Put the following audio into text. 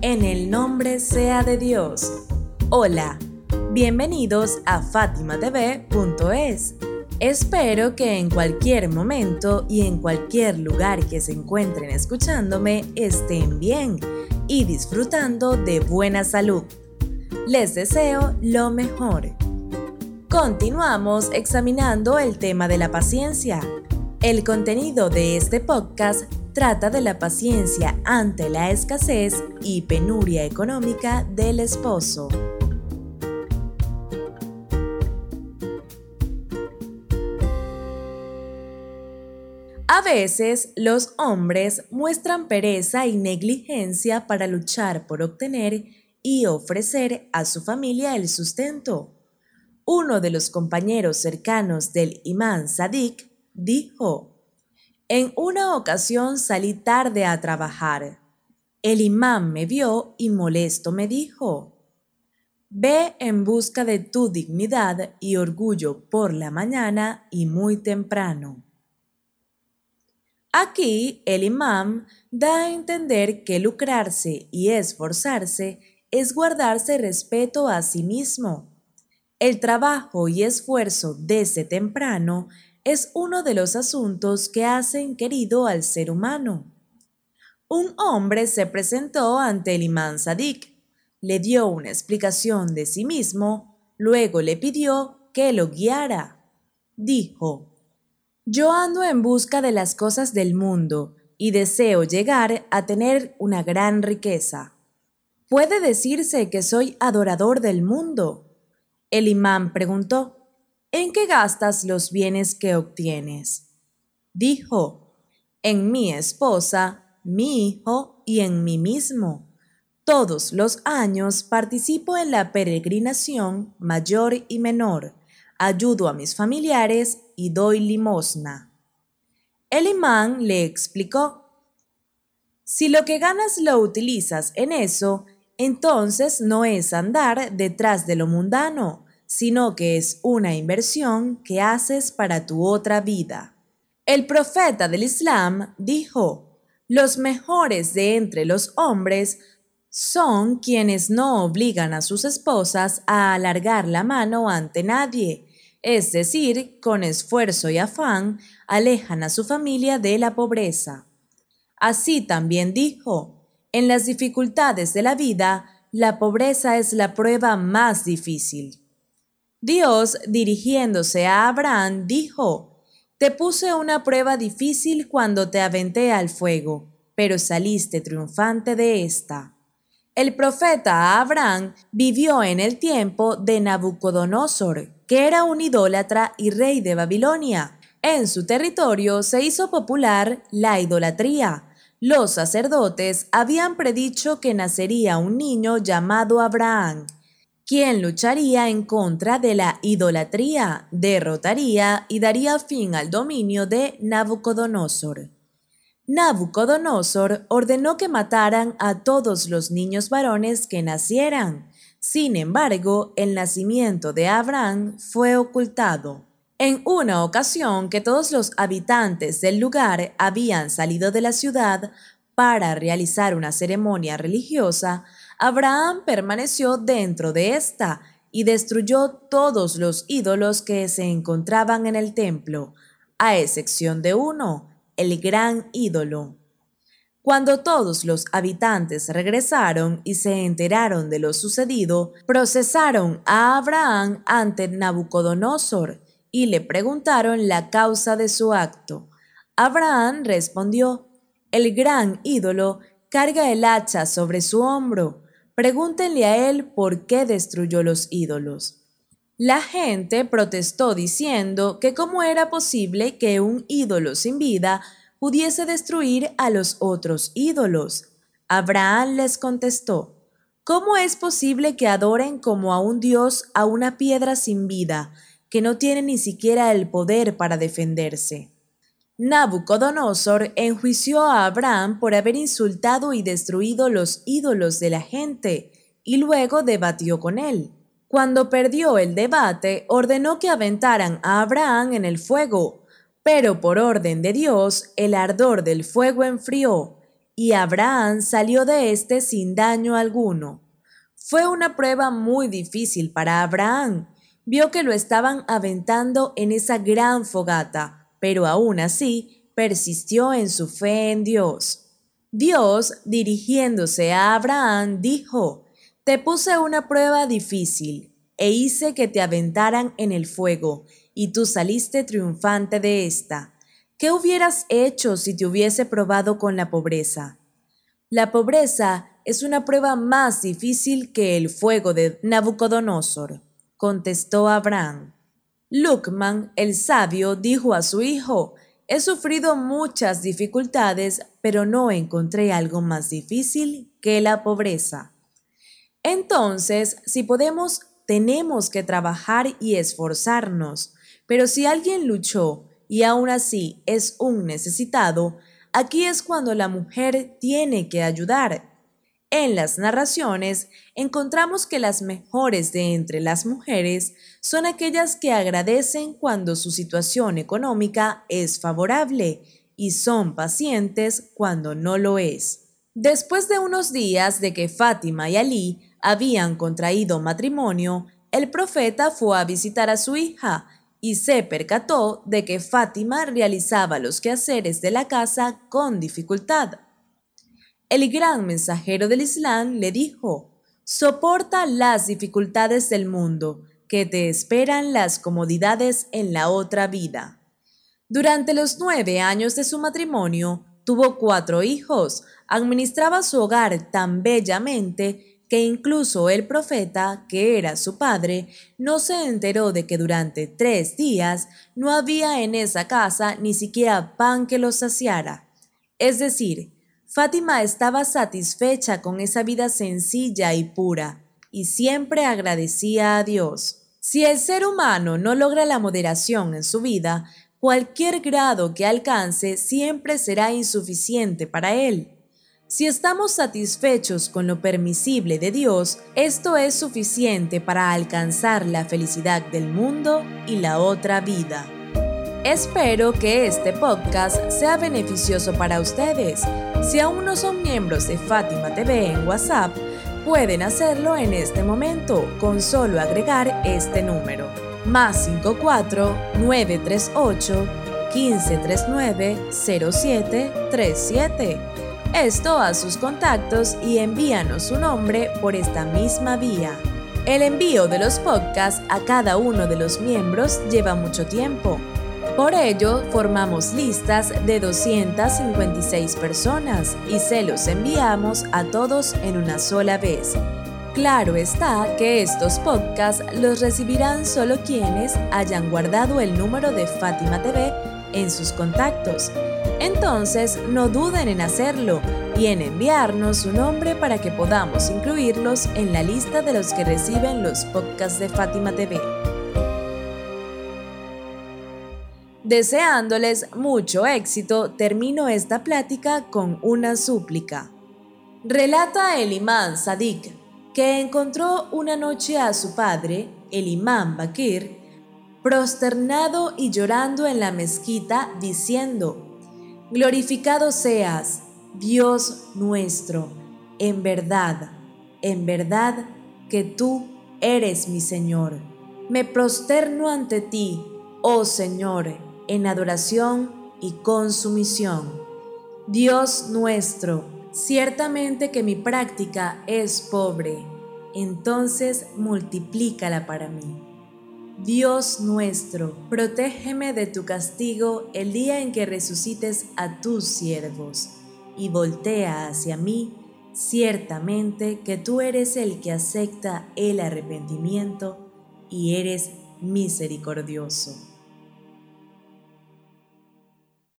En el nombre sea de Dios. Hola, bienvenidos a fatimatv.es. Espero que en cualquier momento y en cualquier lugar que se encuentren escuchándome estén bien y disfrutando de buena salud. Les deseo lo mejor. Continuamos examinando el tema de la paciencia. El contenido de este podcast trata de la paciencia ante la escasez y penuria económica del esposo. A veces los hombres muestran pereza y negligencia para luchar por obtener y ofrecer a su familia el sustento. Uno de los compañeros cercanos del imán Sadik dijo, En una ocasión salí tarde a trabajar. El imán me vio y molesto me dijo, Ve en busca de tu dignidad y orgullo por la mañana y muy temprano. Aquí el imán da a entender que lucrarse y esforzarse es guardarse respeto a sí mismo el trabajo y esfuerzo desde temprano es uno de los asuntos que hacen querido al ser humano. Un hombre se presentó ante el imán Sadik, le dio una explicación de sí mismo, luego le pidió que lo guiara. Dijo, Yo ando en busca de las cosas del mundo y deseo llegar a tener una gran riqueza. Puede decirse que soy adorador del mundo el imán preguntó, ¿En qué gastas los bienes que obtienes? Dijo, en mi esposa, mi hijo y en mí mismo. Todos los años participo en la peregrinación mayor y menor, ayudo a mis familiares y doy limosna. El imán le explicó, si lo que ganas lo utilizas en eso, entonces no es andar detrás de lo mundano, sino que es una inversión que haces para tu otra vida. El profeta del Islam dijo, los mejores de entre los hombres son quienes no obligan a sus esposas a alargar la mano ante nadie, es decir, con esfuerzo y afán alejan a su familia de la pobreza. Así también dijo, en las dificultades de la vida, la pobreza es la prueba más difícil. Dios, dirigiéndose a Abraham, dijo, Te puse una prueba difícil cuando te aventé al fuego, pero saliste triunfante de esta. El profeta Abraham vivió en el tiempo de Nabucodonosor, que era un idólatra y rey de Babilonia. En su territorio se hizo popular la idolatría, los sacerdotes habían predicho que nacería un niño llamado Abraham, quien lucharía en contra de la idolatría, derrotaría y daría fin al dominio de Nabucodonosor. Nabucodonosor ordenó que mataran a todos los niños varones que nacieran. Sin embargo, el nacimiento de Abraham fue ocultado. En una ocasión que todos los habitantes del lugar habían salido de la ciudad para realizar una ceremonia religiosa, Abraham permaneció dentro de esta y destruyó todos los ídolos que se encontraban en el templo, a excepción de uno, el gran ídolo. Cuando todos los habitantes regresaron y se enteraron de lo sucedido, procesaron a Abraham ante Nabucodonosor, y le preguntaron la causa de su acto. Abraham respondió, El gran ídolo carga el hacha sobre su hombro. Pregúntenle a él por qué destruyó los ídolos. La gente protestó diciendo que cómo era posible que un ídolo sin vida pudiese destruir a los otros ídolos. Abraham les contestó, ¿Cómo es posible que adoren como a un dios a una piedra sin vida que no tiene ni siquiera el poder para defenderse. Nabucodonosor enjuició a Abraham por haber insultado y destruido los ídolos de la gente, y luego debatió con él. Cuando perdió el debate, ordenó que aventaran a Abraham en el fuego, pero por orden de Dios el ardor del fuego enfrió, y Abraham salió de éste sin daño alguno. Fue una prueba muy difícil para Abraham. Vio que lo estaban aventando en esa gran fogata, pero aún así persistió en su fe en Dios. Dios, dirigiéndose a Abraham, dijo, Te puse una prueba difícil, e hice que te aventaran en el fuego, y tú saliste triunfante de esta. ¿Qué hubieras hecho si te hubiese probado con la pobreza? La pobreza es una prueba más difícil que el fuego de Nabucodonosor, contestó Abraham. Lucman, el sabio, dijo a su hijo, He sufrido muchas dificultades, pero no encontré algo más difícil que la pobreza. Entonces, si podemos, tenemos que trabajar y esforzarnos, pero si alguien luchó y aún así es un necesitado, aquí es cuando la mujer tiene que ayudar. En las narraciones encontramos que las mejores de entre las mujeres son aquellas que agradecen cuando su situación económica es favorable y son pacientes cuando no lo es. Después de unos días de que Fátima y Ali habían contraído matrimonio, el profeta fue a visitar a su hija y se percató de que Fátima realizaba los quehaceres de la casa con dificultad. El gran mensajero del Islam le dijo, soporta las dificultades del mundo, que te esperan las comodidades en la otra vida. Durante los nueve años de su matrimonio, tuvo cuatro hijos, administraba su hogar tan bellamente que incluso el profeta, que era su padre, no se enteró de que durante tres días no había en esa casa ni siquiera pan que los saciara. Es decir, Fátima estaba satisfecha con esa vida sencilla y pura, y siempre agradecía a Dios. Si el ser humano no logra la moderación en su vida, cualquier grado que alcance siempre será insuficiente para él. Si estamos satisfechos con lo permisible de Dios, esto es suficiente para alcanzar la felicidad del mundo y la otra vida. Espero que este podcast sea beneficioso para ustedes. Si aún no son miembros de Fátima TV en WhatsApp, pueden hacerlo en este momento con solo agregar este número. Más 54 938 1539 0737 esto a sus contactos y envíanos su nombre por esta misma vía. El envío de los podcasts a cada uno de los miembros lleva mucho tiempo. Por ello, formamos listas de 256 personas y se los enviamos a todos en una sola vez. Claro está que estos podcasts los recibirán solo quienes hayan guardado el número de Fátima TV en sus contactos entonces, no duden en hacerlo y en enviarnos su nombre para que podamos incluirlos en la lista de los que reciben los podcasts de Fátima TV. Deseándoles mucho éxito, termino esta plática con una súplica. Relata el imán Sadik que encontró una noche a su padre, el imán Bakir, prosternado y llorando en la mezquita, diciendo, Glorificado seas, Dios nuestro, en verdad, en verdad que tú eres mi Señor. Me prosterno ante ti, oh Señor, en adoración y con sumisión. Dios nuestro, ciertamente que mi práctica es pobre, entonces multiplícala para mí. Dios nuestro, protégeme de tu castigo el día en que resucites a tus siervos, y voltea hacia mí, ciertamente que tú eres el que acepta el arrepentimiento y eres misericordioso.